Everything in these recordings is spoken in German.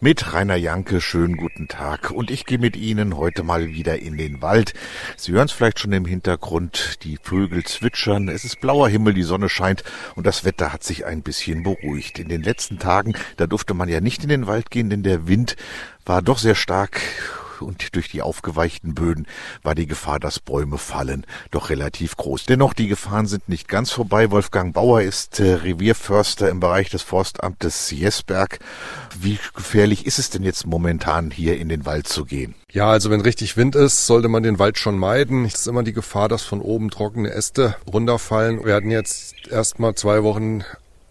Mit Rainer Janke, schönen guten Tag. Und ich gehe mit Ihnen heute mal wieder in den Wald. Sie hören es vielleicht schon im Hintergrund, die Vögel zwitschern, es ist blauer Himmel, die Sonne scheint und das Wetter hat sich ein bisschen beruhigt. In den letzten Tagen, da durfte man ja nicht in den Wald gehen, denn der Wind war doch sehr stark und durch die aufgeweichten Böden war die Gefahr, dass Bäume fallen, doch relativ groß. Dennoch, die Gefahren sind nicht ganz vorbei. Wolfgang Bauer ist äh, Revierförster im Bereich des Forstamtes Jesberg. Wie gefährlich ist es denn jetzt momentan hier in den Wald zu gehen? Ja, also wenn richtig Wind ist, sollte man den Wald schon meiden. Es ist immer die Gefahr, dass von oben trockene Äste runterfallen. Wir hatten jetzt erstmal zwei Wochen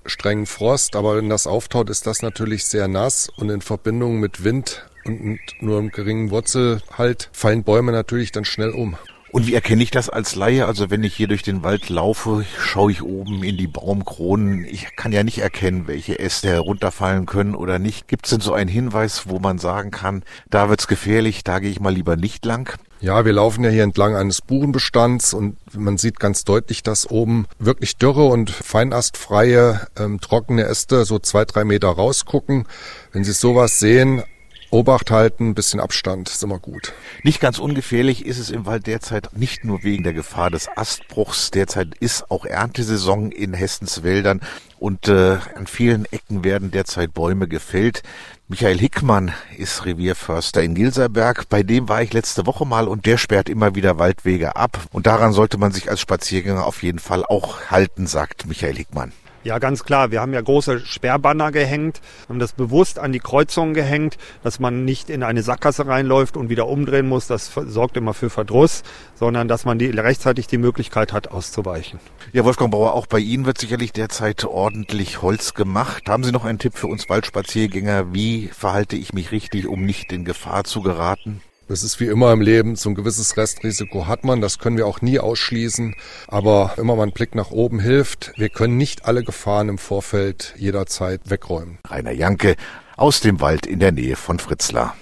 strengen Frost, aber wenn das auftaut, ist das natürlich sehr nass und in Verbindung mit Wind und nur einem geringen Wurzelhalt fallen Bäume natürlich dann schnell um. Und wie erkenne ich das als Laie? Also wenn ich hier durch den Wald laufe, schaue ich oben in die Baumkronen. Ich kann ja nicht erkennen, welche Äste herunterfallen können oder nicht. Gibt es denn so einen Hinweis, wo man sagen kann, da wird's gefährlich, da gehe ich mal lieber nicht lang? Ja, wir laufen ja hier entlang eines Buchenbestands und man sieht ganz deutlich, dass oben wirklich dürre und feinastfreie, ähm, trockene Äste so zwei, drei Meter rausgucken. Wenn Sie sowas sehen, Obacht halten, bisschen Abstand, ist immer gut. Nicht ganz ungefährlich ist es im Wald derzeit nicht nur wegen der Gefahr des Astbruchs. Derzeit ist auch Erntesaison in Hessens Wäldern und äh, an vielen Ecken werden derzeit Bäume gefällt. Michael Hickmann ist Revierförster in Gilserberg. Bei dem war ich letzte Woche mal und der sperrt immer wieder Waldwege ab. Und daran sollte man sich als Spaziergänger auf jeden Fall auch halten, sagt Michael Hickmann. Ja, ganz klar. Wir haben ja große Sperrbanner gehängt, haben das bewusst an die Kreuzungen gehängt, dass man nicht in eine Sackgasse reinläuft und wieder umdrehen muss. Das sorgt immer für Verdruss, sondern dass man die, rechtzeitig die Möglichkeit hat, auszuweichen. Ja, Wolfgang Bauer, auch bei Ihnen wird sicherlich derzeit ordentlich Holz gemacht. Haben Sie noch einen Tipp für uns Waldspaziergänger? Wie verhalte ich mich richtig, um nicht in Gefahr zu geraten? Das ist wie immer im Leben, so ein gewisses Restrisiko hat man, das können wir auch nie ausschließen, aber immer mal ein Blick nach oben hilft. Wir können nicht alle Gefahren im Vorfeld jederzeit wegräumen. Rainer Janke aus dem Wald in der Nähe von Fritzlar.